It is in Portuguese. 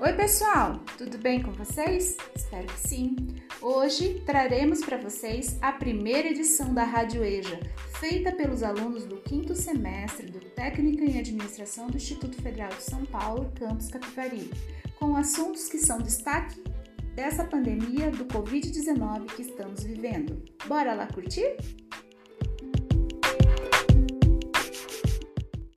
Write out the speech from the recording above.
Oi, pessoal, tudo bem com vocês? Espero que sim. Hoje traremos para vocês a primeira edição da Rádio EJA, feita pelos alunos do quinto semestre do Técnico em Administração do Instituto Federal de São Paulo, campus Capivari, com assuntos que são destaque dessa pandemia do Covid-19 que estamos vivendo. Bora lá curtir?